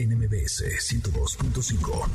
NMBS 102.5.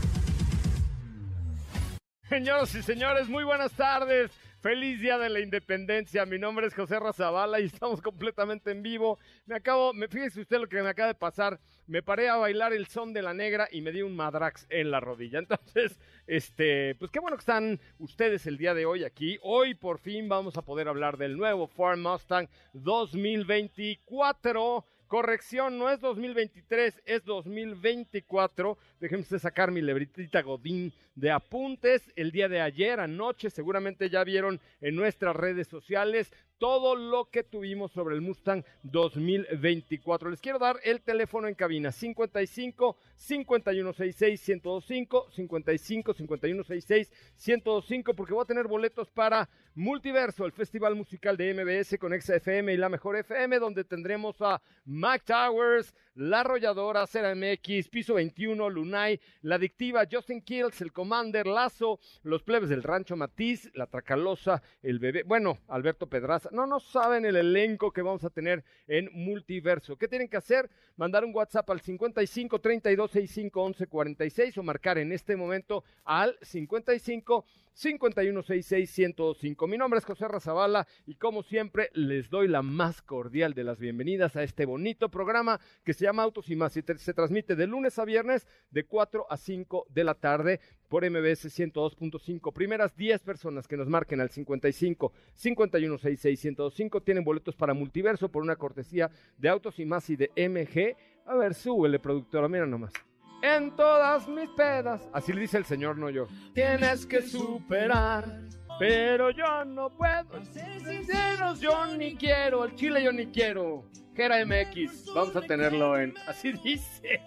Señoras y señores, muy buenas tardes. Feliz Día de la Independencia. Mi nombre es José Razabala y estamos completamente en vivo. Me acabo, me fíjese usted lo que me acaba de pasar. Me paré a bailar el son de la negra y me di un madrax en la rodilla. Entonces, este, pues qué bueno que están ustedes el día de hoy aquí. Hoy por fin vamos a poder hablar del nuevo Ford Mustang 2024 Corrección, no es 2023, es 2024. Déjenme sacar mi lebritita Godín de apuntes. El día de ayer, anoche, seguramente ya vieron en nuestras redes sociales todo lo que tuvimos sobre el Mustang 2024. Les quiero dar el teléfono en cabina 55 5166 1025 55 5166 1025 porque voy a tener boletos para Multiverso, el festival musical de MBS con XFM y la mejor FM donde tendremos a Mac Towers, La Arrolladora, MX, Piso 21, Lunay, La Adictiva, Justin Kills, El Commander, Lazo, Los Plebes del Rancho Matiz, La Tracalosa, El Bebé, bueno, Alberto Pedraza. No, no saben el elenco que vamos a tener en Multiverso. ¿Qué tienen que hacer? Mandar un WhatsApp al 55 32 65 11 46 o marcar en este momento al 55 5166-105. Mi nombre es José Razabala y como siempre les doy la más cordial de las bienvenidas a este bonito programa que se llama Autos y más y se transmite de lunes a viernes de 4 a 5 de la tarde por MBS 102.5. Primeras 10 personas que nos marquen al 55 5166 105 tienen boletos para multiverso por una cortesía de Autos y más y de MG. A ver, súbele productora, mira nomás en todas mis pedas. Así le dice el Señor, no yo. Tienes que superar, pero yo no puedo. Sinceros, yo ni quiero. El chile yo ni quiero. Gera MX, vamos a tenerlo en. Así dice.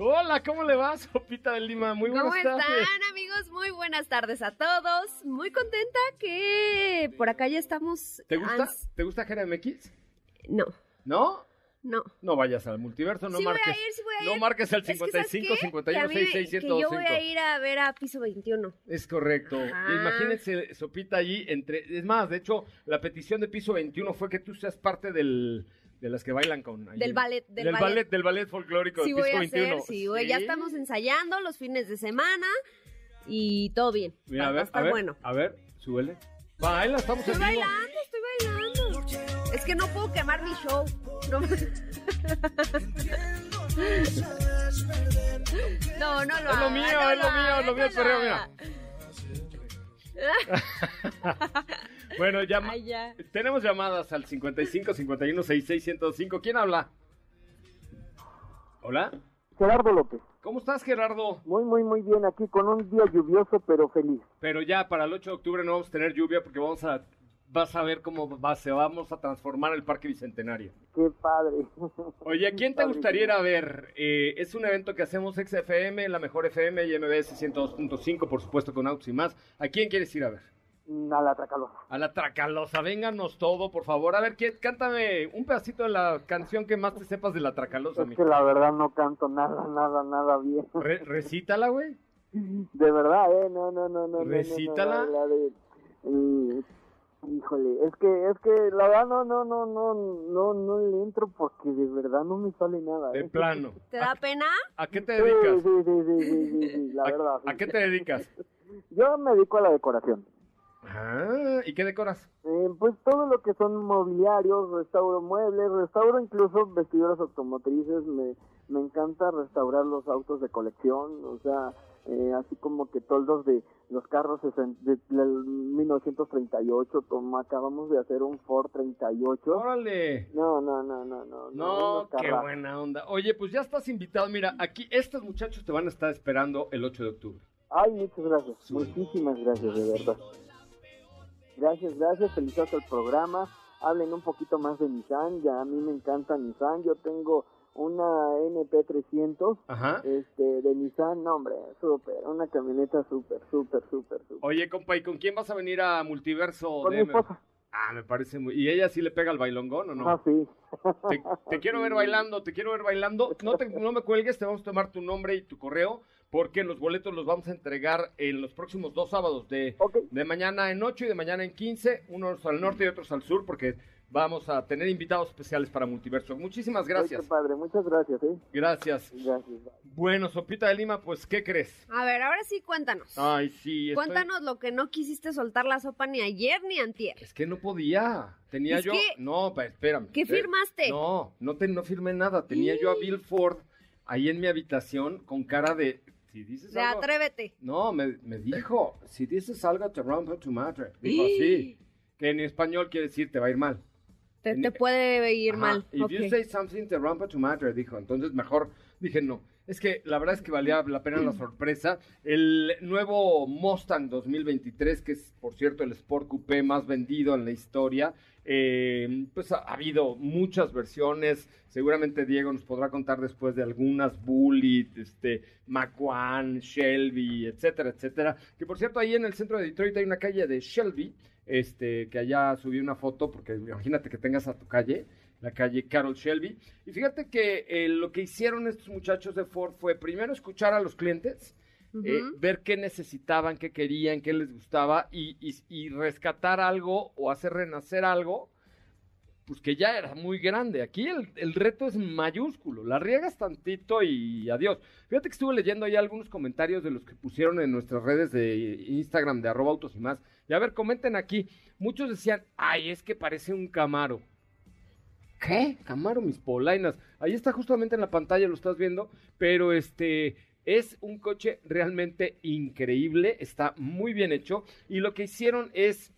Hola, ¿cómo le va, Sopita de Lima? Muy buenas tardes. ¿Cómo están, amigos? Muy buenas tardes a todos. Muy contenta que por acá ya estamos. ¿Te gusta? ¿Te gusta Gera MX? No. ¿No? No. No vayas al multiverso, no marques. No marques al 55 51 66 que yo voy a ir a ver a piso 21. Es correcto. Imagínense, Sopita allí entre es más, de hecho, la petición de piso 21 fue que tú seas parte del de las que bailan con del ballet del, ballet. del ballet folclórico sí, de piso voy a 21. Hacer, sí, ya estamos ensayando los fines de semana y todo bien. Mira, a ver, a ver, bueno. A ver, súbele. Baila, estamos en vivo. bailando. Es que no puedo quemar mi show. No, no, no lo Es lo mío, es lo mío, lo mío el perreo, mira. bueno, llama, ya. tenemos llamadas al 55 51 66 105. ¿Quién habla? Hola. Gerardo López. ¿Cómo estás, Gerardo? Muy, muy, muy bien. Aquí con un día lluvioso, pero feliz. Pero ya para el 8 de octubre no vamos a tener lluvia porque vamos a vas a ver cómo va, se vamos a transformar el Parque Bicentenario. Qué padre. Oye, ¿a quién te gustaría ir a ver? Eh, es un evento que hacemos XFM, la mejor FM y MBS 102.5, por supuesto, con Autos y más. ¿A quién quieres ir a ver? Mm, a la Tracalosa. A la Tracalosa, vénganos todo, por favor. A ver, cántame un pedacito de la canción que más te sepas de la Tracalosa. Es que la verdad no canto nada, nada, nada bien. recítala, güey. De verdad, ¿eh? No, no, no, no. Recítala. No, la de, eh, Híjole, es que, es que la verdad no, no, no, no, no, no le entro porque de verdad no me sale nada. De plano. ¿Te da pena? ¿A qué te dedicas? Sí, sí, sí, sí, sí, la verdad. ¿A qué te dedicas? Yo me dedico a la decoración. Ah, ¿y qué decoras? Eh, pues todo lo que son mobiliarios, restauro muebles, restauro incluso vestiduras automotrices, me, me encanta restaurar los autos de colección, o sea, eh, así como que toldos de los carros sesen- de, del 1938, como acabamos de hacer un Ford 38. Órale. No, no, no, no, no. No, qué buena onda. Oye, pues ya estás invitado. Mira, aquí estos muchachos te van a estar esperando el 8 de octubre. Ay, muchas gracias, muchísimas gracias, de verdad. Gracias, gracias, felicidades al programa. Hablen un poquito más de Nissan, ya a mí me encanta Nissan. Yo tengo una NP300 Ajá. este, de Nissan, no hombre, súper, una camioneta súper, súper, súper, súper. Oye, compa, ¿y con quién vas a venir a Multiverso? Con mi esposa. Ah, me parece muy... ¿Y ella sí le pega al bailongón o no? Ah, sí. Te, te quiero ver bailando, te quiero ver bailando. No, te, no me cuelgues, te vamos a tomar tu nombre y tu correo, porque los boletos los vamos a entregar en los próximos dos sábados, de, de mañana en 8 y de mañana en 15, unos al norte y otros al sur, porque vamos a tener invitados especiales para Multiverso. Muchísimas Ay, gracias. qué padre, muchas gracias, ¿eh? Gracias. Gracias. Bueno, Sopita de Lima, pues, ¿qué crees? A ver, ahora sí cuéntanos. Ay, sí, estoy- Cuéntanos lo que no quisiste soltar la sopa ni ayer ni antier. Es que no podía. Tenía Es yo. que- No, pa- espérame. ¿Qué firmaste? No, no, te, no firmé nada. Tenía yo a Bill Ford ahí en mi habitación con cara de. Si dices De algo. atrévete. No, me, me dijo. Si dices algo, te rompo tu madre. Dijo así. Que en español quiere decir te va a ir mal. Te, te puede ir Ajá, mal. If Ok. you say something, te rompo tu madre, dijo. Entonces mejor dije no. Es que la verdad es que valía la pena la sorpresa. El nuevo Mustang 2023, que es, por cierto, el Sport Coupé más vendido en la historia, eh, pues ha, ha habido muchas versiones. Seguramente Diego nos podrá contar después de algunas Bullitt, este, Macuan, Shelby, etcétera, etcétera. Que por cierto, ahí en el centro de Detroit hay una calle de Shelby, este, que allá subí una foto, porque imagínate que tengas a tu calle, la calle Carol Shelby. Y fíjate que eh, lo que hicieron estos muchachos de Ford fue primero escuchar a los clientes, eh, ver qué necesitaban, qué querían, qué les gustaba y, y- y rescatar algo o hacer renacer algo, pues que ya era muy grande. Aquí el, el reto es mayúsculo, la riegas tantito y adiós. Fíjate que estuve leyendo ahí algunos comentarios de los que pusieron en nuestras redes de Instagram de arroba autos y más. Y a ver, comenten aquí. Muchos decían, ay, es que parece un Camaro. ¿Qué? Camaro, mis polainas. Ahí está justamente en la pantalla, lo estás viendo. Pero este es un coche realmente increíble. Está muy bien hecho. Y lo que hicieron es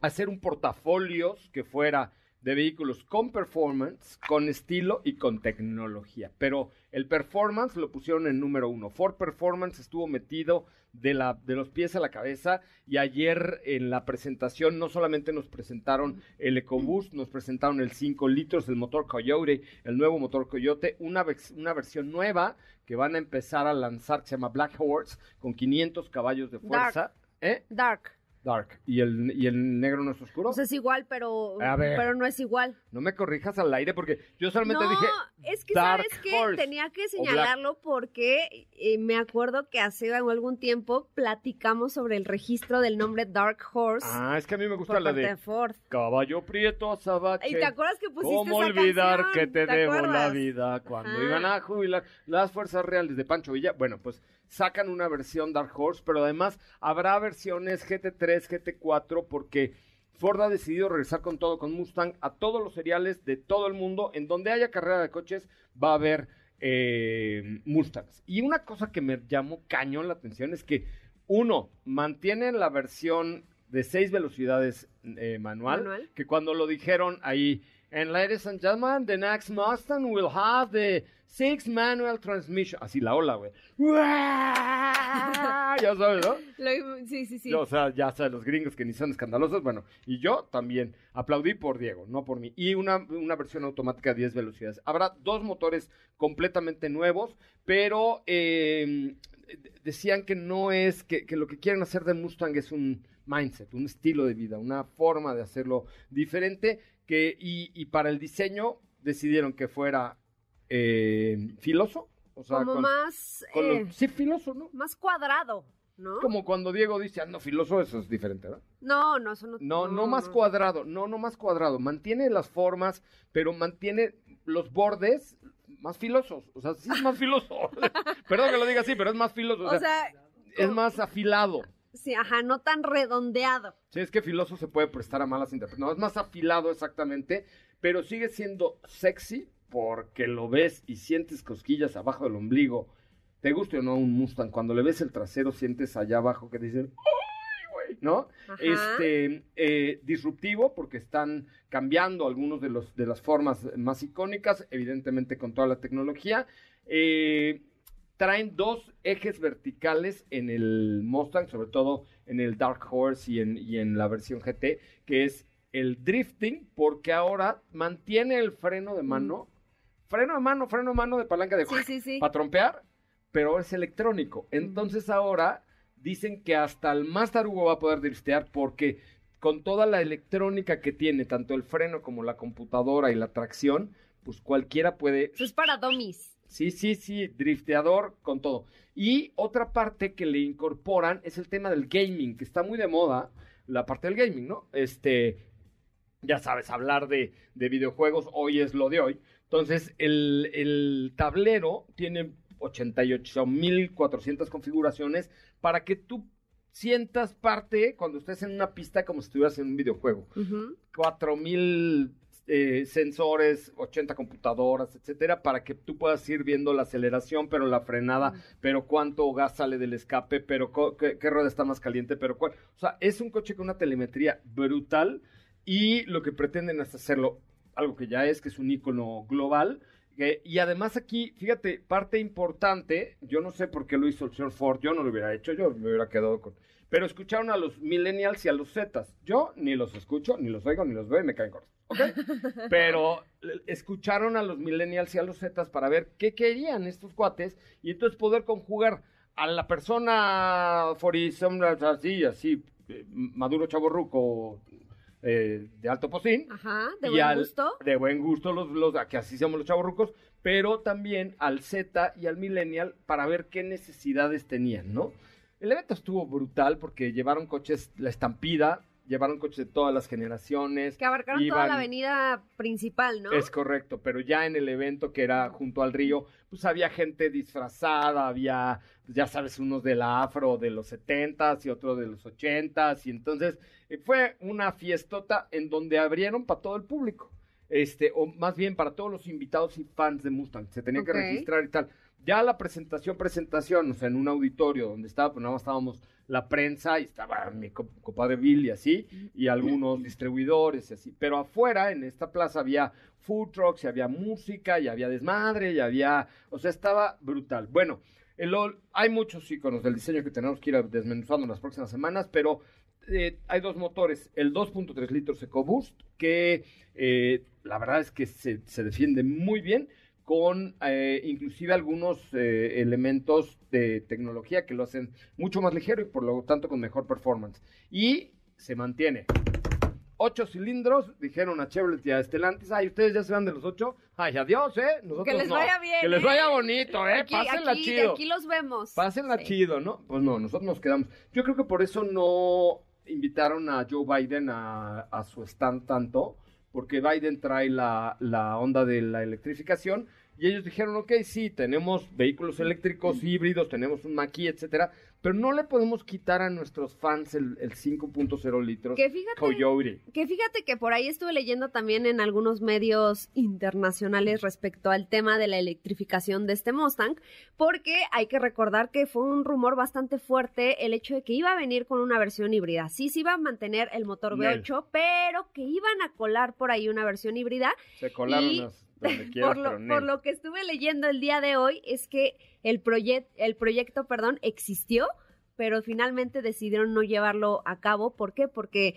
hacer un portafolios que fuera de vehículos con performance, con estilo y con tecnología. Pero el performance lo pusieron en número uno. Ford Performance estuvo metido de, la, de los pies a la cabeza y ayer en la presentación no solamente nos presentaron el EcoBoost, nos presentaron el 5 litros, el motor Coyote, el nuevo motor Coyote, una, una versión nueva que van a empezar a lanzar que se llama Black Horse con 500 caballos de fuerza. ¿Eh? Dark. Dark. ¿Y el, ¿Y el negro no es oscuro? Sea, es igual, pero, A ver. pero no es igual. No me corrijas al aire porque yo solamente no, dije. es que Dark sabes que tenía que señalarlo porque eh, me acuerdo que hace algún tiempo platicamos sobre el registro del nombre Dark Horse Ah, es que a mí me gusta la de Ford. Caballo Prieto Azabache. ¿Y te acuerdas que pusiste ¿Cómo esa olvidar canción? que te, ¿Te debo la acuerdas? vida cuando Ajá. iban a jubilar las fuerzas reales de Pancho Villa? Bueno, pues sacan una versión Dark Horse, pero además habrá versiones GT3, GT4, porque Ford ha decidido regresar con todo, con Mustang, a todos los seriales de todo el mundo. En donde haya carrera de coches, va a haber eh, Mustangs. Y una cosa que me llamó cañón la atención es que, uno, mantienen la versión de seis velocidades eh, manual, Manual. que cuando lo dijeron ahí, and ladies and gentlemen, the next Mustang will have the six manual transmission. Así la ola, güey. ya sabes, ¿no? Lo- sí, sí, sí. Yo, o sea, ya sabes, los gringos que ni son escandalosos, bueno, y yo también aplaudí por Diego, no por mí. Y una, una versión automática de 10 velocidades. Habrá dos motores completamente nuevos, pero eh, de- decían que no es, que, que lo que quieren hacer del Mustang es un mindset, un estilo de vida, una forma de hacerlo diferente, que, y, y para el diseño decidieron que fuera eh, filoso, o sea, Como con- más, con eh, los- sí, filoso, ¿no? más cuadrado, ¿no? Como cuando Diego dice, ando filoso, eso es diferente, ¿verdad? No, no, eso no. No, no más cuadrado, no, no más cuadrado. Mantiene las formas, pero mantiene los bordes más filosos. O sea, sí es más filoso. Perdón que lo diga así, pero es más filoso. O O sea, sea, es más afilado. sí, ajá, no tan redondeado. Sí, es que filoso se puede prestar a malas interpretaciones. No, es más afilado exactamente, pero sigue siendo sexy, porque lo ves y sientes cosquillas abajo del ombligo. Te guste o no un Mustang, cuando le ves el trasero sientes allá abajo que dicen, ¡ay, güey! ¿No? Ajá. Este, eh, disruptivo porque están cambiando algunos de, los, de las formas más icónicas, evidentemente con toda la tecnología. Eh, traen dos ejes verticales en el Mustang, sobre todo en el Dark Horse y en, y en la versión GT, que es el drifting, porque ahora mantiene el freno de mano, freno de mano, freno de mano de palanca de Sí, sí, sí. para trompear, pero es electrónico. Entonces ahora dicen que hasta el más tarugo va a poder driftear porque con toda la electrónica que tiene, tanto el freno como la computadora y la tracción, pues cualquiera puede Eso es para dummies. Sí, sí, sí, drifteador con todo. Y otra parte que le incorporan es el tema del gaming, que está muy de moda, la parte del gaming, ¿no? Este, ya sabes, hablar de, de videojuegos hoy es lo de hoy. Entonces, el, el tablero tiene 88.400 configuraciones para que tú sientas parte cuando estés en una pista como si estuvieras en un videojuego. Ujú. 4000 eh, sensores, 80 computadoras, etcétera, para que tú puedas ir viendo la aceleración, pero la frenada, pero cuánto gas sale del escape, pero qué, qué rueda está más caliente, pero cuál. O sea, es un coche con una telemetría brutal y lo que pretenden es hacerlo, algo que ya es, que es un icono global. y además aquí, fíjate, parte importante, yo no sé por qué lo hizo el señor Ford, yo no lo hubiera hecho, yo me hubiera quedado con... Pero escucharon a los millennials y a los zetas. Yo ni los escucho, ni los oigo, ni los veo y me caen cortos. ¿Ok? Pero escucharon a los millennials y a los zetas para ver qué querían estos cuates y entonces poder conjugar a la persona forizona, así, así, eh, maduro chaborruco eh, de alto posín Ajá, de buen al- gusto. De buen gusto, los, los, que así somos los chavorrucos, pero también al Z y al Millennial para ver qué necesidades tenían, ¿no? El evento estuvo brutal porque llevaron coches, la estampida, llevaron coches de todas las generaciones. Que abarcaron toda la avenida principal, ¿no? Es correcto, pero ya en el evento que era junto al río, pues había gente disfrazada, había, pues ya sabes, unos de la afro de los setentas y otros de los ochentas, y entonces eh, fue una fiestota en donde abrieron para todo el público, este, o más bien para todos los invitados y fans de Mustang, se tenían Ok. que registrar y tal. Ya la presentación, presentación, o sea, en un auditorio donde estaba, pues nada más estábamos la prensa y estaba mi co- compadre Bill y así, y algunos distribuidores y así. Pero afuera, en esta plaza, había food trucks, y había música, y había desmadre, y había, o sea, estaba brutal. Bueno, el, hay muchos iconos del diseño que tenemos que ir desmenuzando en las próximas semanas, pero eh, hay dos motores, el 2.3 litros EcoBoost, que eh, la verdad es que se, se defiende muy bien, con eh, inclusive algunos eh, elementos de tecnología que lo hacen mucho más ligero y por lo tanto con mejor performance. Y se mantiene. Ocho cilindros, dijeron a Chevrolet y a Stellantis, ay, ustedes ya se van de los ocho, ay, adiós, ¿eh? Nosotros Que les no. vaya bien, Que les ¿eh? vaya bonito, ¿eh? Aquí, Pásenla aquí, chido. aquí los vemos. Pásenla Sí. chido, ¿no? Pues no, nosotros nos quedamos. Yo creo que por eso no invitaron a Joe Biden a, a su stand tanto, porque Biden trae la, la onda de la electrificación y ellos dijeron, ok, sí, tenemos vehículos eléctricos híbridos, tenemos un Maki, etcétera, pero no le podemos quitar a nuestros fans el, el 5.0 litros Que fíjate, Coyote. que fíjate que por ahí estuve leyendo también en algunos medios internacionales respecto al tema de la electrificación de este Mustang, porque hay que recordar que fue un rumor bastante fuerte el hecho de que iba a venir con una versión híbrida. Sí, se iba a mantener el motor Nel. V8, pero que iban a colar por ahí una versión híbrida Se colaron Y- las- donde quieras, por, lo, pero por lo que estuve leyendo el día de hoy es que el, proyec- el proyecto perdón, existió, pero finalmente decidieron no llevarlo a cabo. ¿Por qué? Porque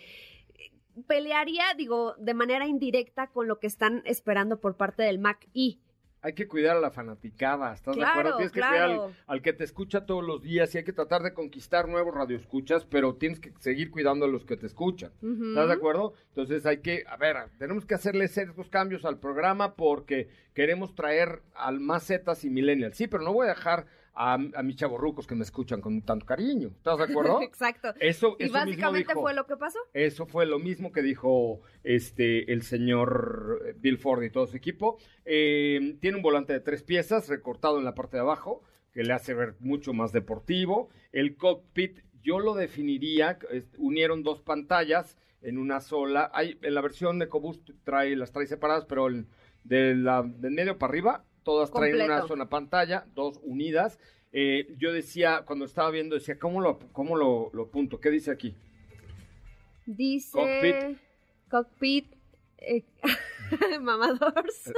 eh, pelearía, digo, de manera indirecta con lo que están esperando por parte del Mac E. Hay que cuidar a la fanaticada, ¿estás de acuerdo? Tienes que cuidar al, al que te escucha todos los días y hay que tratar de conquistar nuevos radioescuchas, pero tienes que seguir cuidando a los que te escuchan. ¿Estás de acuerdo? Entonces hay que, a ver, tenemos que hacerle ciertos cambios al programa porque queremos traer al más zetas y millennials. Sí, pero no voy a dejar a, a mis chavorrucos que me escuchan con tanto cariño. ¿Estás de acuerdo? Exacto. Eso, Y eso mismo básicamente dijo. fue lo que pasó. Eso fue lo mismo que dijo este el señor Bill Ford y todo su equipo. Eh, tiene un volante de tres piezas recortado en la parte de abajo que le hace ver mucho más deportivo. El cockpit yo lo definiría, unieron dos pantallas en una sola. Hay, en la versión de EcoBoost trae, las trae separadas, pero el de la, del medio para arriba, todas traen una sola pantalla, dos unidas. Eh, yo decía, cuando estaba viendo, decía, ¿cómo lo, cómo lo, lo apunto? ¿Qué dice aquí? Dice... Cockpit. Cockpit. eh, mamadors.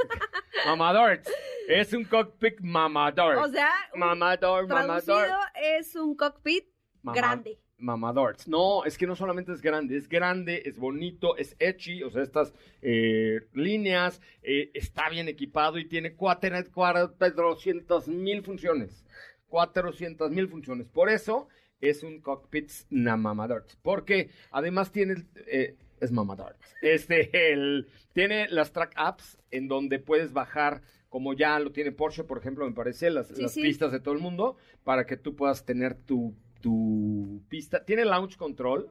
Mamador. es un cockpit mamador. O sea, mamador, mamador. es un cockpit Mama- grande. Mamadorts. No, es que no solamente es grande, es grande, es bonito, es edgy, o sea, estas eh, líneas, eh, está bien equipado y tiene 400 mil funciones. 400 mil funciones. Por eso es un cockpit na Mamadorts. Porque además tiene... eh, es Mamadorts. Este, el, tiene las track apps en donde puedes bajar como ya lo tiene Porsche, por ejemplo, me parece, las, Sí, las sí. pistas de todo el mundo, para que tú puedas tener tu, tu pista. Tiene launch control,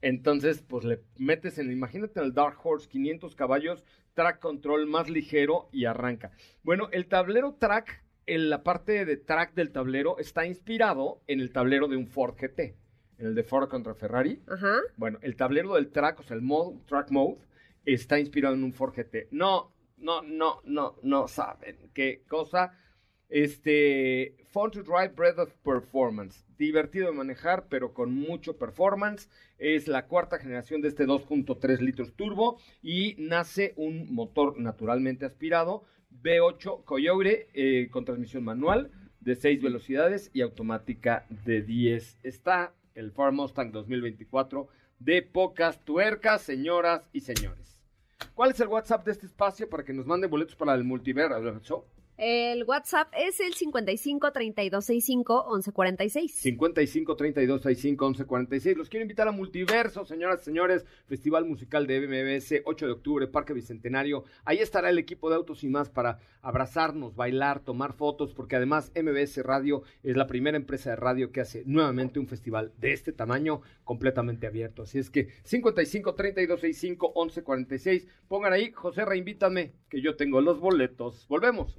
entonces pues le metes en, imagínate el Dark Horse, 500 caballos, track control más ligero y arranca. Bueno, el tablero track, en la parte de track del tablero está inspirado en el tablero de un Ford GT, en el de Ford contra Ferrari. Ajá. Bueno, el tablero del track, o sea, el mode, track mode, está inspirado en un Ford GT. No, no, no, no, no saben qué cosa. Este, Fun to Drive Breath of Performance. Divertido de manejar, pero con mucho performance. Es la cuarta generación de este 2.3 litros turbo y nace un motor naturalmente aspirado V8 Coyote eh, con transmisión manual de 6 velocidades y automática de 10. Está el Ford Mustang 2024 de pocas tuercas, señoras y señores. ¿Cuál es el WhatsApp de este espacio para que nos mande boletos para el multiverso? El WhatsApp es el 55 32 65 11 46. 55 32 65 11 46. Los quiero invitar a Multiverso, señoras y señores. Festival musical de MMS, 8 de octubre, Parque Bicentenario. Ahí estará el equipo de Autos y más para abrazarnos, bailar, tomar fotos, porque además MBS Radio es la primera empresa de radio que hace nuevamente un festival de este tamaño completamente abierto. Así es que 55 32 65 11 46. Pongan ahí, José, reinvítame, que yo tengo los boletos. Volvemos.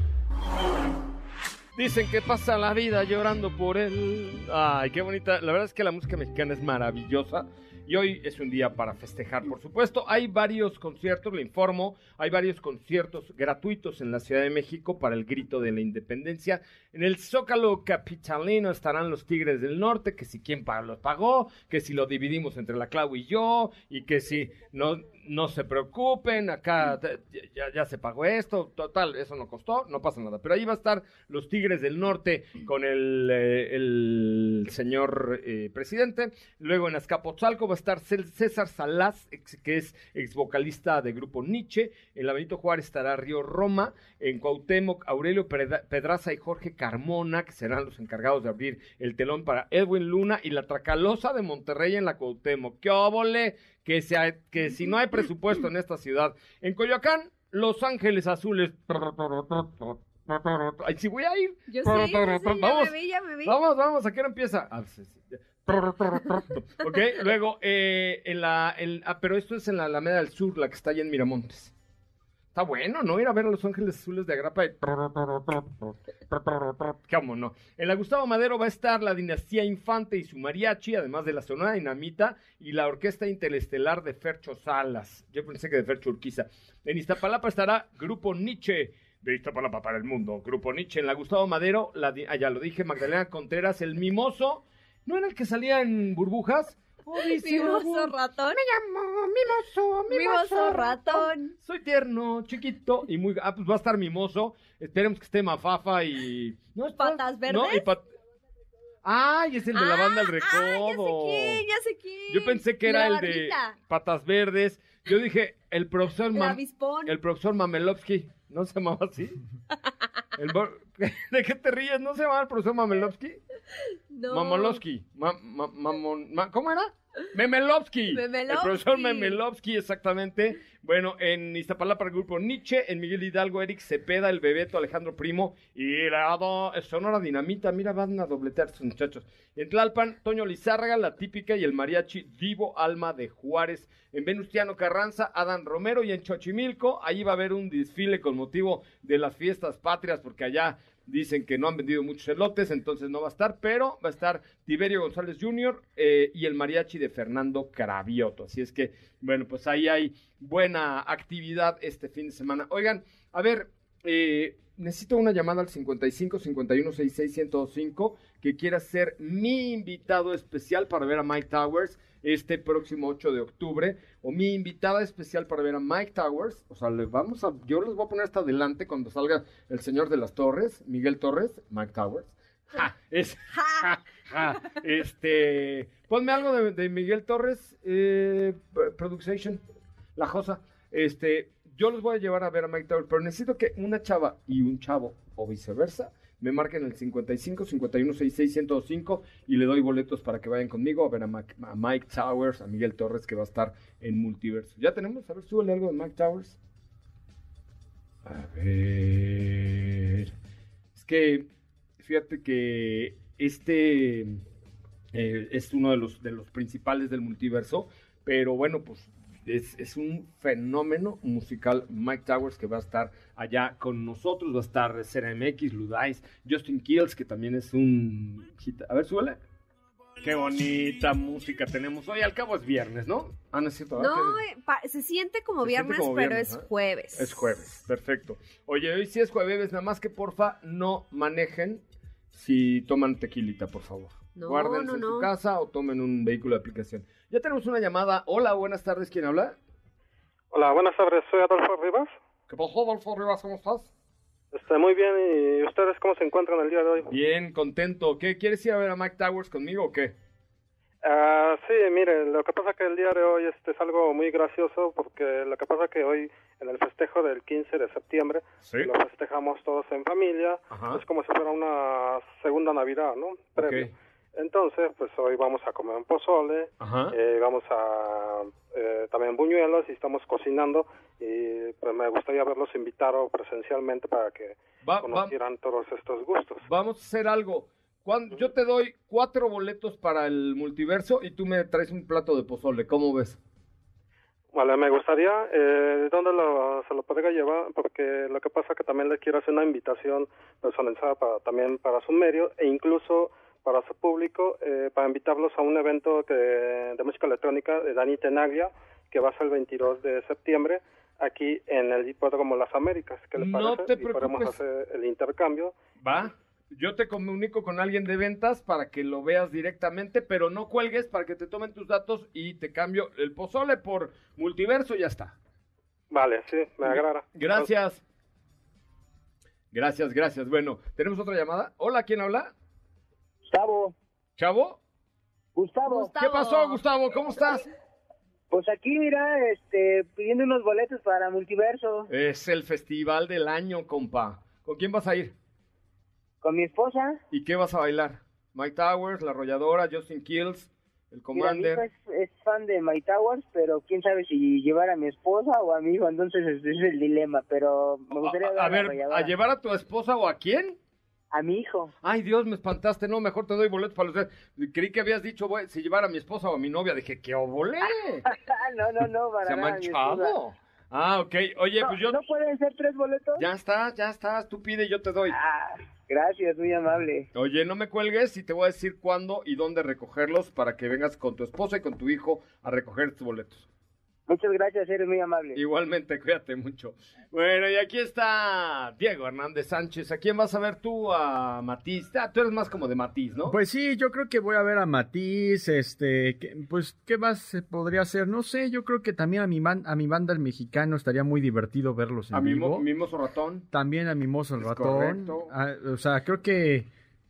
Dicen que pasa la vida llorando por él. Ay, qué bonita. La verdad es que la música mexicana es maravillosa. Y hoy es un día para festejar, por supuesto. Hay varios conciertos, le informo. Hay varios conciertos gratuitos en la Ciudad de México para el grito de la independencia. En el Zócalo Capitalino estarán los Tigres del Norte, que si quién los pagó, que si lo dividimos entre la Clau y yo, y que si no, no se preocupen, acá ya, ya se pagó esto, total, eso no costó, no pasa nada. Pero ahí va a estar los Tigres del Norte con el, eh, señor eh, presidente. Luego en Azcapotzalco va a estar César Salaz, que es ex vocalista de grupo Nietzsche. En la Benito Juárez estará Río Roma. En Cuauhtémoc, Aurelio Pedraza y Jorge Carmona, que serán los encargados de abrir el telón para Edwin Luna y la Tracalosa de Monterrey en la Cuauhtémoc. ¡Qué óvole! Que, sea, que si no hay presupuesto en esta ciudad. En Coyoacán, Los Ángeles Azules. Ay, sí voy a ir. Yo sé, yo sé, ya Vamos. me vi, ya me vi. Vamos, vamos, ¿a qué hora empieza? Ah, sí, sí. ok, luego, eh, en la, en- ah, pero esto es en la Alameda del Sur, la que está allá en Miramontes. Está bueno, ¿no? Ir a ver a Los Ángeles Azules de Agrapa. y- ¿Cómo no? En la Gustavo Madero va a estar la dinastía Infante y su mariachi, además de la Sonora Dinamita y la Orquesta Interestelar de Fercho Salas. Yo pensé que de Fercho Urquiza. En Iztapalapa estará Grupo Nietzsche. De Iztapalapa para el mundo. Grupo Nietzsche. En la Gustavo Madero, la, ah, ya lo dije, Magdalena Contreras, el mimoso. ¿No era el que salía en burbujas? Odisea, Mimoso ratón. Me llamo mimoso, mimoso, Mimoso ratón. Soy tierno, chiquito y muy... Ah, pues va a estar mimoso. Esperemos que esté Mafafa y... ¿No está? ¿Patas ¿No? verdes? Y pat- ¡Ay! Es el de la banda El Ah, Recodo. Ah, ya sé quién, ya sé quién. Yo pensé que era La el de Patas Verdes. Yo dije, el profesor... El Mam- el profesor Mamelovsky. ¿No se llamaba así? El ¿De qué te ríes? ¿No se llamaba el profesor Mamelovsky? No. Mamolowski. Ma- ma- mamon- ma- ¿Cómo era? Memelovsky. Memelovsky. El profesor Memelovsky, exactamente. Bueno, en Iztapalapa, el grupo Nietzsche, en Miguel Hidalgo, Eric Cepeda, el Bebeto, Alejandro Primo y la do- Sonora Dinamita. Mira, van a dobletear estos muchachos. En Tlalpan, Toño Lizárraga, la típica y el mariachi Divo Alma de Juárez. En Venustiano Carranza, Adán Romero y en Xochimilco, ahí va a haber un desfile con motivo de las fiestas patrias, porque allá Dicen que no han vendido muchos elotes, entonces no va a estar, pero va a estar Tiberio González Jr. eh, y el mariachi de Fernando Cravioto. Así es que, bueno, pues ahí hay buena actividad este fin de semana. Oigan, a ver, eh, necesito una llamada al 55 51 66 105 que quiera ser mi invitado especial para ver a Mike Towers este próximo 8 de octubre o mi invitada especial para ver a Mike Towers, o sea, le vamos a yo les voy a poner hasta adelante cuando salga el señor de las Torres, Miguel Torres, Mike Towers. Ja, es ja, ja, este, ponme algo de, de Miguel Torres eh, Production, La Josa. Este, yo los voy a llevar a ver a Mike Towers, pero necesito que una chava y un chavo o viceversa me marquen el 55 51 66 105 y le doy boletos para que vayan conmigo a ver a Mike Towers, a Miguel Torres que va a estar en Multiverso. ¿Ya tenemos? A ver, súbele algo de Mike Towers. A ver. Es que fíjate que este eh, es uno de los, de los principales del multiverso, pero bueno, pues es, es un fenómeno musical Mike Towers que va a estar allá con nosotros, va a estar Cera MX, Ludais, Justin Kills, que también es un. A ver, súbele. Qué bonita música tenemos hoy. Al cabo es viernes, ¿no? Ah, no es cierto. No, Que- se siente como Se siente viernes, como pero viernes, es ¿eh? jueves. Es jueves, perfecto. Oye, hoy sí es jueves, nada más que porfa no manejen si toman tequilita, por favor. No, Guárdense no, en su no. casa o tomen un vehículo de aplicación. Ya tenemos una llamada. Hola, buenas tardes. ¿Quién habla? Hola, buenas tardes, soy Adolfo Rivas. ¿Qué pasó, Adolfo Rivas? ¿Cómo estás? Este, muy bien, ¿y ustedes cómo se encuentran el día de hoy? Bien, contento. ¿Qué? ¿Quieres ir a ver a Mike Towers conmigo o qué? Ah, sí, mire, lo que pasa que el día de hoy este es algo muy gracioso porque lo que pasa que hoy en el festejo del 15 de septiembre Sí. lo festejamos todos en familia, Ajá. es como si fuera una segunda Navidad, ¿no? Previo. Ok. Entonces, pues hoy vamos a comer un pozole, eh, vamos a eh, también buñuelos y estamos cocinando y pues me gustaría verlos invitado presencialmente para que Va- va- conocieran todos estos gustos. vamos a hacer algo. Cuando, yo te doy cuatro boletos para el multiverso y tú me traes un plato de pozole. ¿Cómo ves? Vale, me gustaría, eh, ¿dónde lo, se lo podría llevar? Porque lo que pasa que también le quiero hacer una invitación personalizada para, también para su medio e incluso para su público, eh, para invitarlos a un evento que, de música electrónica de Dani Tenaglia, que va a ser el 22 de septiembre, aquí en el Hipódromo Las Américas. ¿Qué le No parece? te y podemos preocupes. hacer el intercambio. Va. Yo te comunico con alguien de ventas para que lo veas directamente, pero no cuelgues para que te tomen tus datos y te cambio el pozole por multiverso y ya está. Vale, sí, me agrada. Gracias. Gracias, gracias. Bueno, tenemos otra llamada. Hola, ¿quién habla? Gustavo, ¿Chavo? Gustavo, Gustavo. ¿Qué pasó, Gustavo? ¿Cómo estás? pues aquí mira, este, pidiendo unos boletos para Multiverso Es el festival del año, compa. ¿Con quién vas a ir? con mi esposa. ¿Y qué vas a bailar? Mike Towers, La Arrolladora, Justin Kills, El Mira, mi hijo Commander. es, es fan de My Towers, pero quién sabe si llevar a mi esposa o a mi hijo, entonces ese es el dilema, pero me gustaría A, a a ver. ¿a llevar a tu esposa o a quién? A mi hijo. Ay, Dios, me espantaste. No, mejor te doy boletos para los tres. Creí que habías dicho voy, si llevar a mi esposa o a mi novia. Dije, ¿qué obolé? no, no, no, para Se ha manchado. Ah, ok. Oye, No, pues yo... ¿No pueden ser tres boletos? Ya está, ya está. Tú pide y yo te doy. Ah, gracias, muy amable. Oye, no me cuelgues y te voy a decir cuándo y dónde recogerlos para que vengas con tu esposa y con tu hijo a recoger tus boletos. Muchas gracias, eres muy amable. Igualmente, cuídate mucho. Bueno, y aquí está Diego Hernández Sánchez. ¿A quién vas a ver tú? A Matiz. Ah, tú eres más como de Matiz, ¿no? Pues sí, yo creo que voy a ver a Matiz, este, que- pues, ¿qué más se podría hacer? No sé, yo creo que también a mi, man- a mi banda el mexicano estaría muy divertido verlos en a mi, vivo. mo- mi mozo ratón. También a Mimoso el Es ratón. correcto. Ah, o sea, creo que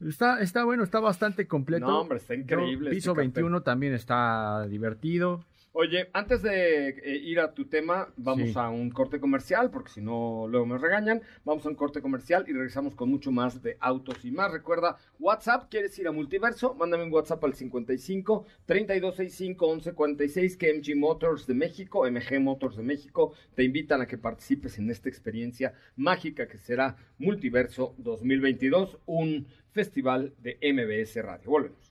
está, está bueno, está bastante completo. No, hombre, está increíble. este Piso cartel. 21 también está divertido. Oye, antes de eh, ir a tu tema, vamos Sí. a un corte comercial, porque si no, luego me regañan. Vamos a un corte comercial y regresamos con mucho más de autos y más. Recuerda, WhatsApp, ¿quieres ir a Multiverso? Mándame un WhatsApp al 55 3265 1146 que MG Motors de México, MG Motors de México, te invitan a que participes en esta experiencia mágica que será Multiverso 2022, un festival de MBS Radio. Volvemos.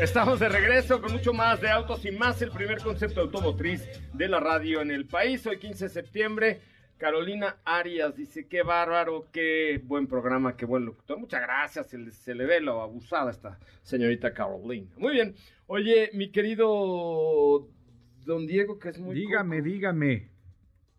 Estamos de regreso con mucho más de autos y más, el primer concepto automotriz de la radio en el país. Hoy 15 de septiembre, Carolina Arias dice, qué bárbaro, qué buen programa, qué buen locutor. Muchas gracias, se le, se le ve lo abusada esta señorita Carolina. Muy bien, oye, mi querido don Diego, que es muy... Dígame, dígame.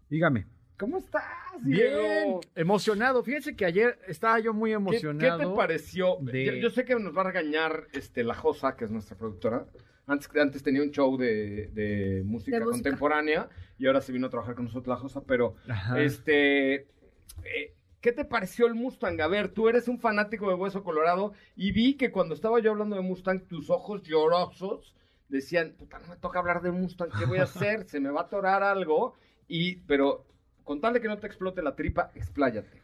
Dígame. ¿Cómo estás, Bien, Diego? emocionado. Fíjense que ayer estaba yo muy ¿Qué, emocionado. qué te pareció? de- Yo, yo sé que nos va a regañar este, la Josa, que es nuestra productora. Antes, antes tenía un show de, de música De música. contemporánea y ahora se vino a trabajar con nosotros la Josa, pero Ajá. este... eh, ¿Qué te pareció el Mustang? A ver, tú eres un fanático de Hueso Colorado y vi que cuando estaba yo hablando de Mustang, tus ojos llorosos decían, puta, no me toca hablar de Mustang, ¿qué voy a hacer? Se me va a atorar algo. Y, pero, con tal de que no te explote la tripa, expláyate.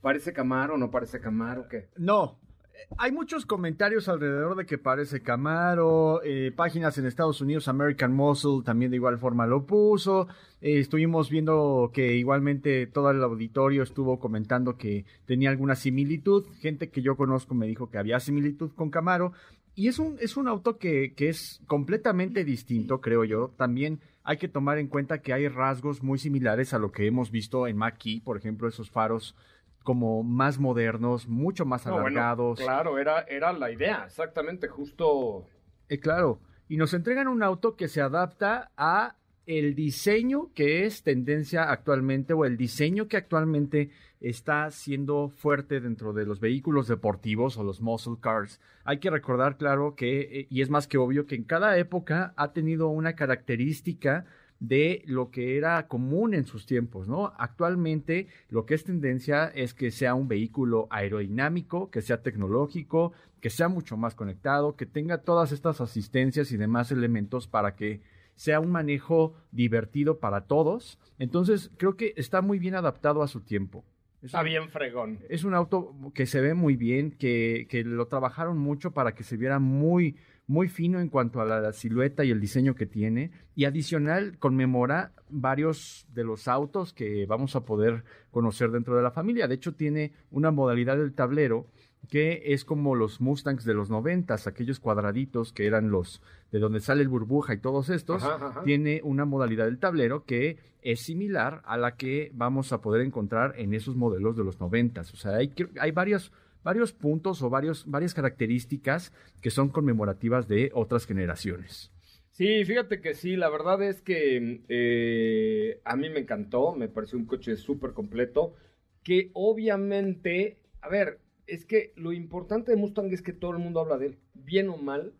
¿Parece Camaro o no parece Camaro? ¿Qué? No. eh, Hay muchos comentarios alrededor de que parece Camaro, eh, páginas en Estados Unidos, American Muscle también de igual forma lo puso. Eh, estuvimos viendo que igualmente todo el auditorio estuvo comentando que tenía alguna similitud. Gente que yo conozco me dijo que había similitud con Camaro. Y es un, es un auto que, que es completamente distinto, creo yo. También hay que tomar en cuenta que hay rasgos muy similares a lo que hemos visto en Mach-E, por ejemplo, esos faros como más modernos, mucho más No, bueno, alargados. claro, era, era la idea, exactamente, justo. Eh, claro. Y nos entregan un auto que se adapta a el diseño que es tendencia actualmente o el diseño que actualmente está siendo fuerte dentro de los vehículos deportivos o los muscle cars. Hay que recordar, claro, que, eh, y es más que obvio, que en cada época ha tenido una característica de lo que era común en sus tiempos, ¿no? Actualmente lo que es tendencia es que sea un vehículo aerodinámico, que sea tecnológico, que sea mucho más conectado, que tenga todas estas asistencias y demás elementos para que sea un manejo divertido para todos. Entonces, creo que está muy bien adaptado a su tiempo. Es Está un- bien fregón. es un auto que se ve muy bien, que, que lo trabajaron mucho para que se viera muy, muy fino en cuanto a la, silueta y el diseño que tiene. Y adicional, conmemora varios de los autos que vamos a poder conocer dentro de la familia. De hecho, tiene una modalidad del tablero que es como los Mustangs de los noventas, aquellos cuadraditos que eran los de donde sale el burbuja y todos estos Ajá, ajá. tiene una modalidad del tablero que es similar a la que vamos a poder encontrar en esos modelos de los noventas. O sea, hay, hay varios, varios puntos o varios, varias características que son conmemorativas de otras generaciones. Sí, fíjate que sí, la verdad es que eh, a mí me encantó, me pareció un coche súper completo, que obviamente, a ver, es que lo importante de Mustang es que todo el mundo habla de él, bien o mal,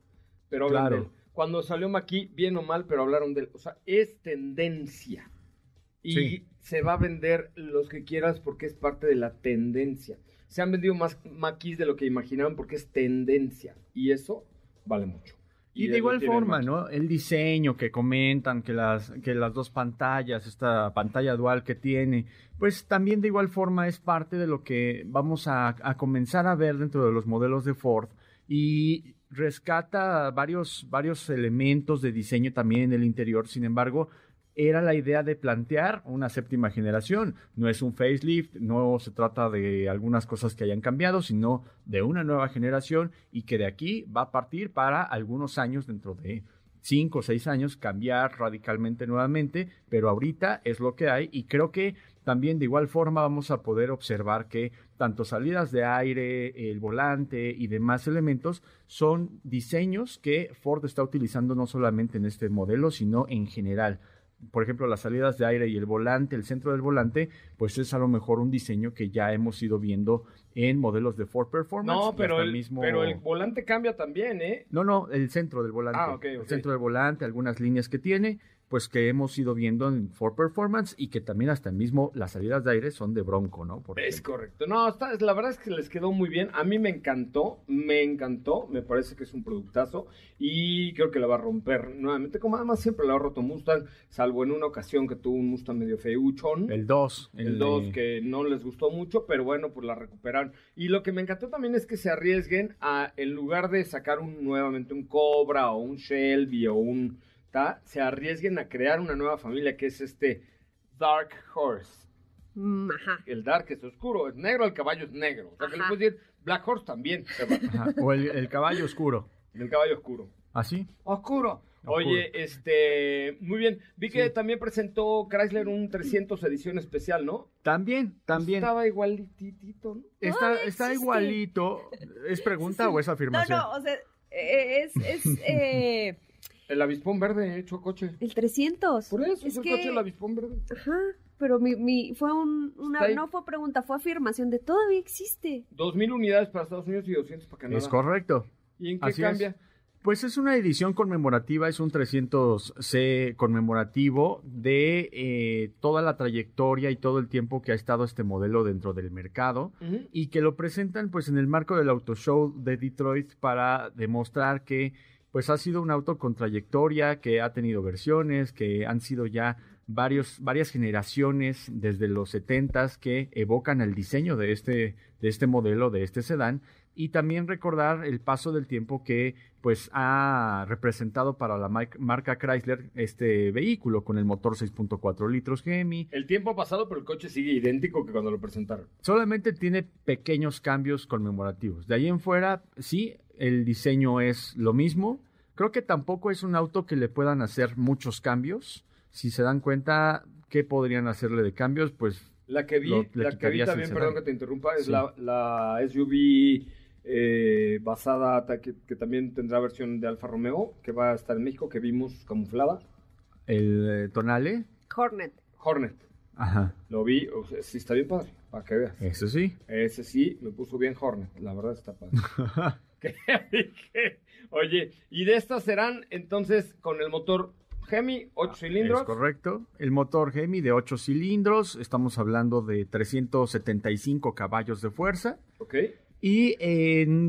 pero hablan Claro. de él. Cuando salió Maki, bien o mal, pero hablaron de él. O sea, es tendencia. Y Sí. se va a vender los que quieras porque es parte de la tendencia. Se han vendido más Makis de lo que imaginaban porque es tendencia. Y eso vale mucho. Y, de igual forma. ¿no? El diseño que comentan, que las, que las dos pantallas, esta pantalla dual que tiene, pues también de igual forma es parte de lo que vamos a, a comenzar a ver dentro de los modelos de Ford y rescata varios, varios elementos de diseño también en el interior. Sin embargo, era la idea de plantear una séptima generación. No es un facelift, no se trata de algunas cosas que hayan cambiado, sino de una nueva generación y que de aquí va a partir para algunos años, dentro de cinco o seis años, cambiar radicalmente nuevamente, pero ahorita es lo que hay y creo que también de igual forma vamos a poder observar que tanto salidas de aire, el volante y demás elementos son diseños que Ford está utilizando no solamente en este modelo, sino en general por ejemplo, las salidas de aire y el volante, el centro del volante, pues es a lo mejor un diseño que ya hemos ido viendo en modelos de Ford Performance. No, pero el, mismo... pero el volante cambia también, ¿eh? No, no, el centro del volante. Ah, El centro del volante, algunas líneas que tiene, pues que hemos ido viendo en Ford Performance y que también hasta mismo las salidas de aire son de Bronco, ¿no? Por Es correcto. No, está, la verdad es que les quedó muy bien. A mí me encantó, me encantó. Me parece que es un productazo y creo que la va a romper nuevamente. Como además siempre la ha roto Mustang, salvo en una ocasión que tuvo un Mustang medio feuchón. El 2. El 2 que no les gustó mucho, pero bueno, pues la recuperaron. Y lo que me encantó también es que se arriesguen a, en lugar de sacar un, nuevamente un Cobra o un Shelby o un... se arriesguen a crear una nueva familia que es este Dark Horse. Mm, ajá. El Dark es oscuro, es negro, el caballo es negro. O sea que le puedes decir Black Horse también. se va. Ajá, O el, el caballo oscuro. El caballo oscuro. ¿Así? Oscuro. Oscuro. Oye, este, muy bien. Vi que Sí. también presentó Chrysler un 300 edición especial, ¿no? También, también. Estaba igualitito, ¿no? Está, está igualito. ¿Es pregunta o es No, afirmación? no, o sea, eh, es, es eh, El avispón verde hecho coche. el 300. Por eso es, Es el que- coche del avispón verde. Ajá, pero mi, mi, fue un, una, no fue pregunta, fue afirmación de todavía existe. 2000 unidades para Estados Unidos y 200 para Canadá. Es correcto. ¿Y en qué Así es. cambia? Pues es una edición conmemorativa, es un 300C conmemorativo de eh, toda la trayectoria y todo el tiempo que ha estado este modelo dentro del mercado y que lo presentan pues en el marco del Auto Show de Detroit para demostrar que pues ha sido un auto con trayectoria, que ha tenido versiones, que han sido ya varios, varias generaciones desde los 70s que evocan el diseño de este, de este modelo, de este sedán, y también recordar el paso del tiempo que pues ha representado para la mar- marca Chrysler este vehículo con el motor 6.4 litros Gemi. El tiempo ha pasado, pero el coche sigue idéntico que cuando lo presentaron. Solamente tiene pequeños cambios conmemorativos. De ahí en fuera, sí, el diseño es lo mismo. Creo que tampoco es un auto que le puedan hacer muchos cambios. Si se dan cuenta, ¿qué podrían hacerle de cambios? Pues La que vi, Lo- la que vi también, perdón que te interrumpa, es Sí. la, la SUV eh, basada, que, que también tendrá versión de Alfa Romeo, que va a estar en México, que vimos camuflada. el eh, Tonale. Hornet. Hornet. Ajá, Lo vi, o sea, sí está bien padre, para que veas. eso sí. Ese sí, me puso bien Hornet, la verdad está padre. Oye, y de estas serán entonces con el motor Gemi, 8 cilindros. Es correcto. El motor Gemi de 8 cilindros, estamos hablando de 375 caballos de fuerza. Ok. Y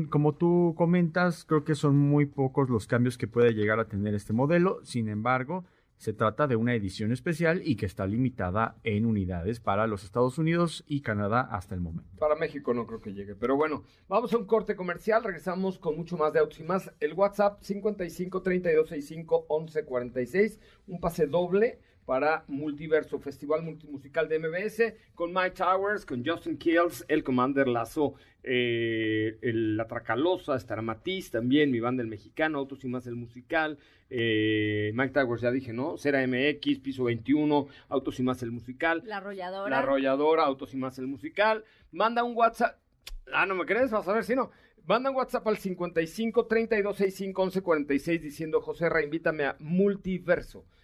como tú comentas, creo que son muy pocos los cambios que puede llegar a tener este modelo. Sin embargo, se trata de una edición especial y que está limitada en unidades para los Estados Unidos y Canadá hasta el momento. Para México no creo que llegue. Pero bueno, vamos a un corte comercial. Regresamos con mucho más de autos y más. El WhatsApp 55 32 65 11 46. Un pase doble para Multiverso, Festival Multimusical de MBS, con Mike Towers, con Justin Kills, el Commander Lazo, eh, el, la Tracalosa, estará Matiz también, mi banda el mexicano, Autos y más el musical, eh, Mike Towers ya dije, ¿no? Cera MX, Piso 21, Autos y más el musical, La arrolladora. la arrolladora, Autos y más el musical. Manda un WhatsApp. Ah, ¿no me crees? Vas a ver si no. Manda un WhatsApp al 55 32 65 11 46 diciendo José Ra, invítame a Multiverso,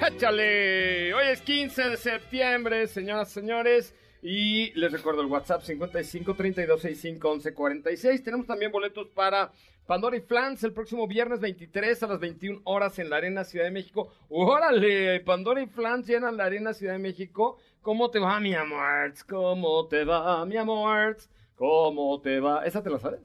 ¡Échale! Hoy es 15 de septiembre, señoras y señores. Y les recuerdo el WhatsApp 55 32 65 11 46. Tenemos también boletos para Pandora y Flans el próximo viernes 23 a las 21 horas en la Arena Ciudad de México. ¡Órale! Pandora y Flans llenan la Arena Ciudad de México. ¿Cómo te va, mi amor? ¿Cómo te va, mi amor? ¿Cómo te va? ¿Esa te la sabes?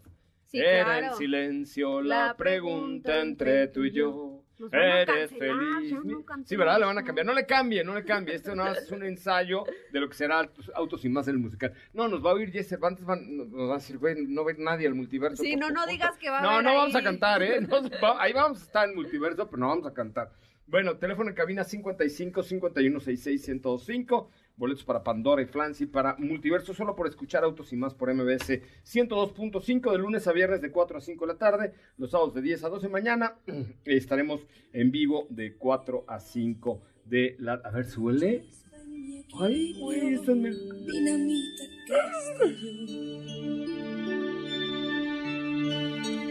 Sí, Era claro. en silencio la, La pregunta pregunta entre tú y yo. Nos van a ¿Eres cancelar, feliz? ya no Sí, ¿verdad? Le van a cambiar. No le cambie, no le cambie. Esto no es un ensayo de lo que será Autos- y más el musical. No, nos va a oír Jess Cervantes, van- nos va a decir, güey, no ve nadie al multiverso. Sí, no, no digas que va a No, no vamos a cantar, ¿eh? No, va- ahí vamos a estar en multiverso, pero no vamos a cantar. Bueno, teléfono en cabina 55 51 66 1025. Boletos para Pandora y Flancy para Multiverso, solo por escuchar Autos y más por MBS 102.5 de lunes a viernes de 4 a 5 de la tarde, los sábados de 10 a 12 de mañana. Estaremos en vivo de 4 a 5 de la. A ver, suele. Ay, güey, esta es mi- Dinamita.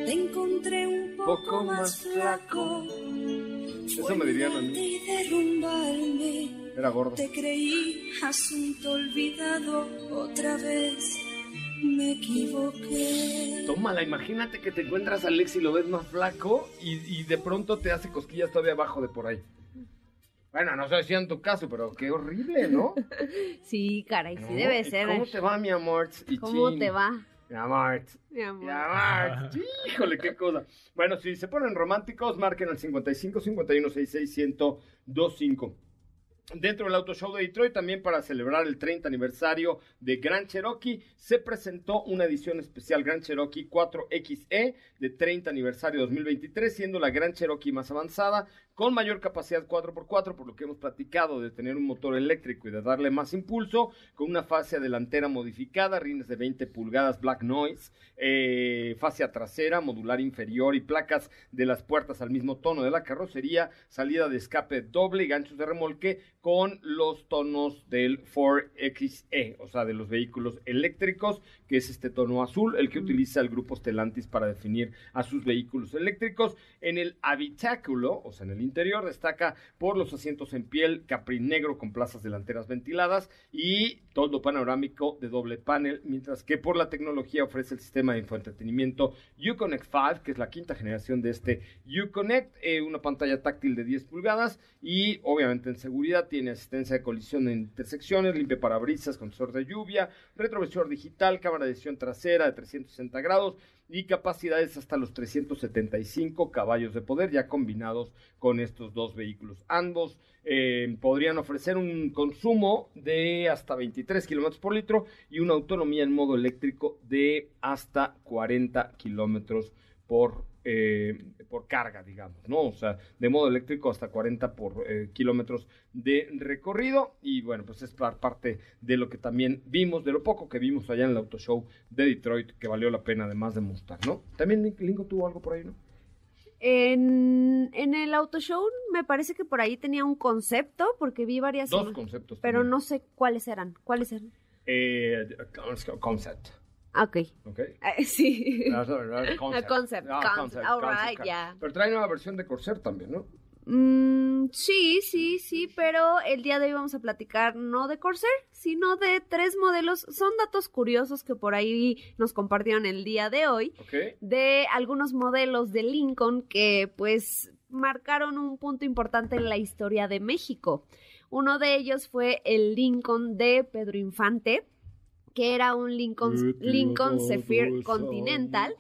Te encontré un poco, más flaco. Eso me dirían a mí. Era gordo. Te creí asunto olvidado otra vez. Me equivoqué. Tómala, imagínate que te encuentras a Alex y lo ves más flaco y, y de pronto te hace cosquillas todavía abajo de por ahí. Bueno, no sé si en tu caso, pero qué horrible, ¿no? Sí, caray, sí ¿No? debe ¿Y ser. ¿Cómo te va, mi amor? Y ¿Cómo chin. te va? Mi amor. Híjole, qué cosa. Bueno, si se ponen románticos, marquen al 55 51 66 1025. Dentro del Auto Show de Detroit, también para celebrar el 30 aniversario de Grand Cherokee, se presentó una edición especial Grand Cherokee 4XE de 30 aniversario 2023, siendo la Grand Cherokee más avanzada, con mayor capacidad 4x4, por lo que hemos platicado de tener un motor eléctrico y de darle más impulso, con una fascia delantera modificada, rines de 20 pulgadas Black Noise, eh, fascia trasera, modular inferior y placas de las puertas al mismo tono de la carrocería, salida de escape doble y ganchos de remolque con los tonos del 4XE, o sea, de los vehículos eléctricos, que es este tono azul, el que utiliza el grupo Stellantis para definir a sus vehículos eléctricos. En el habitáculo, o sea, en el interior, destaca por los asientos en piel capri negro con plazas delanteras ventiladas y todo panorámico de doble panel, mientras que por la tecnología ofrece el sistema de infoentretenimiento Uconnect 5, que es la quinta generación de este Uconnect, eh, una pantalla táctil de 10 pulgadas y obviamente en seguridad tiene asistencia de colisión en intersecciones, limpia parabrisas sensor de lluvia, retrovisor digital, cámara de visión trasera de 360 grados y capacidades hasta los 375 caballos de poder ya combinados con estos dos vehículos. Ambos eh, podrían ofrecer un consumo de hasta 23 kilómetros por litro y una autonomía en modo eléctrico de hasta 40 kilómetros por, eh, por carga, digamos, ¿no? O sea, de modo eléctrico hasta 40 por eh, kilómetros de recorrido. Y bueno, pues es par- parte de lo que también vimos, de lo poco que vimos allá en el Auto Show de Detroit, que valió la pena además de mostrar, ¿no? También Lin- Lingo tuvo algo por ahí, ¿no? En, en el auto show me parece que por ahí tenía un concepto, porque vi varias... Dos conceptos. Pero también. no sé cuáles eran. ¿Cuáles eran? Eh, concept, Ok. ¿ok? Eh, sí. Ah, ah, A concept, Ah, concept, all right, ya. Pero trae nueva versión de Corsair también, ¿no? Mm, sí, sí, sí, pero el día de hoy vamos a platicar no de Corsair, sino de tres modelos. Son datos curiosos que por ahí nos compartieron el día de hoy ¿Ok? de algunos modelos de Lincoln que pues marcaron un punto importante en la historia de México. Uno de ellos fue el Lincoln de Pedro Infante, que era un Lincoln, Lincoln Zephyr Continental,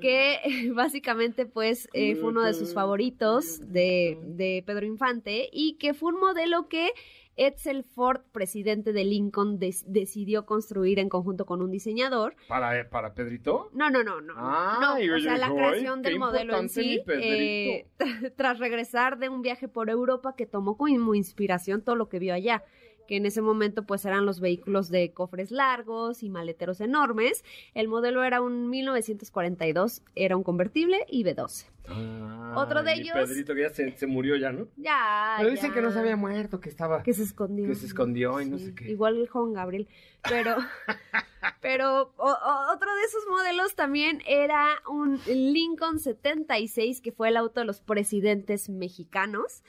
que básicamente pues eh, fue uno de sus favoritos de, de Pedro Infante y que fue un modelo que Edsel Ford, presidente de Lincoln, des- decidió construir en conjunto con un diseñador. ¿Para, para Pedrito? No, no, no, no. Ah, no, o sea, la creación del modelo en sí, eh, tras regresar de un viaje por Europa que tomó como inspiración todo lo que vio allá que en ese momento pues eran los vehículos de cofres largos y maleteros enormes. El modelo era un 1942, era un convertible y B12. Ah, Otro de ellos- Pedrito que ya se, se murió ya, ¿no? Ya. Pero dicen ya. que no se había muerto, que estaba... Que se escondió. que se escondió y no sé qué. Igual el Juan Gabriel. Pero, pero o- o- otro de esos modelos también era un Lincoln 76, que fue el auto de los presidentes mexicanos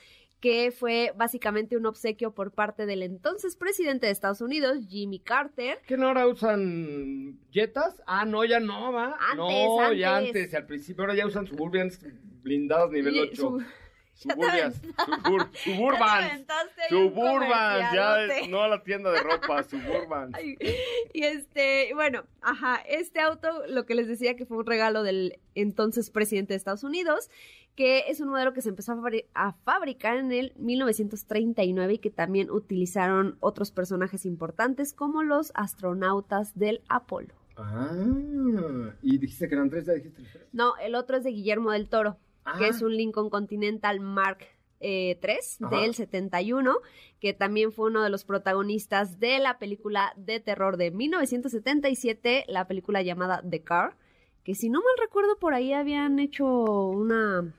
que fue básicamente un obsequio por parte del entonces presidente de Estados Unidos, Jimmy Carter. ¿Que no ahora usan Jetas? Ah, no, ya no, va. Antes, no, ya antes. al principio ahora ya usan Suburbians blindados nivel Y 8. su- Ya te Suburbias, subur, Ya te Suburbans, aventaste ahí un Suburbans, ya, no a la tienda de ropa, Suburbans. Ay, Y este, bueno, ajá, este auto, lo que les decía que fue un regalo del entonces presidente de Estados Unidos, que es un modelo que se empezó a, fabri- a fabricar en el 1939 y que también utilizaron otros personajes importantes como los astronautas del Apolo. Ah, y dijiste que eran tres, ya dijiste tres. No, el otro es de Guillermo del Toro, que es un Lincoln Continental Mark eh, 3 Ajá. del 71, que también fue uno de los protagonistas de la película de terror de 1977, la película llamada The Car, que si no mal recuerdo por ahí habían hecho una,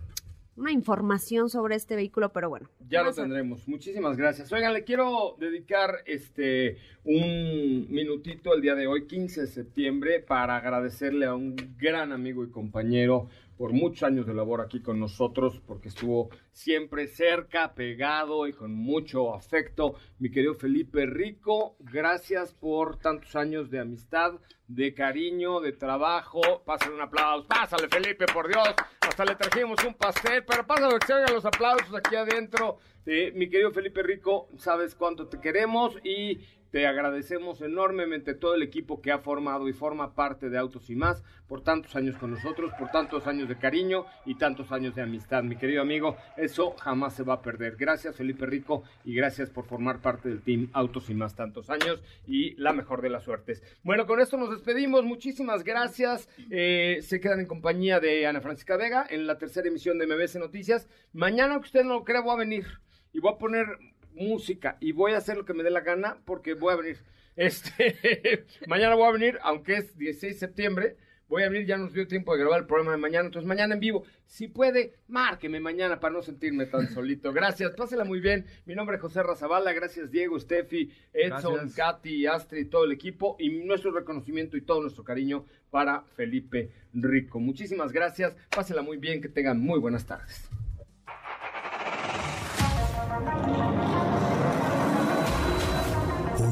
una información sobre este vehículo, pero bueno. Ya lo a- tendremos. Muchísimas gracias. Oigan, le quiero dedicar este un minutito el día de hoy, 15 de septiembre, para agradecerle a un gran amigo y compañero por muchos años de labor aquí con nosotros, porque estuvo siempre cerca, pegado y con mucho afecto. Mi querido Felipe Rico, gracias por tantos años de amistad, de cariño, de trabajo. Pásale un aplauso. Pásale, Felipe, por Dios. Hasta le trajimos un pastel, pero pásale que se oigan los aplausos aquí adentro. Eh, mi querido Felipe Rico, sabes cuánto te queremos y te agradecemos enormemente todo el equipo que ha formado y forma parte de Autos y Más por tantos años con nosotros, por tantos años de cariño y tantos años de amistad. Mi querido amigo, eso jamás se va a perder. Gracias Felipe Rico y gracias por formar parte del team Autos y Más tantos años y la mejor de las suertes. Bueno, con esto nos despedimos. Muchísimas gracias. Eh, se quedan en compañía de Ana Francisca Vega en la tercera emisión de MBS Noticias. Mañana, aunque usted no lo crea, voy a venir y voy a poner música y voy a hacer lo que me dé la gana porque voy a venir. Este, mañana voy a venir, aunque es 16 de septiembre, voy a venir, ya nos dio tiempo de grabar el programa de mañana, entonces mañana en vivo, si puede, márqueme mañana para no sentirme tan solito. Gracias, pásela muy bien. Mi nombre es José Razabala, gracias Diego, Steffi, Edson, Gracias. Katy, Astrid, todo el equipo y nuestro reconocimiento y todo nuestro cariño para Felipe Rico. Muchísimas gracias, pásela muy bien, que tengan muy buenas tardes.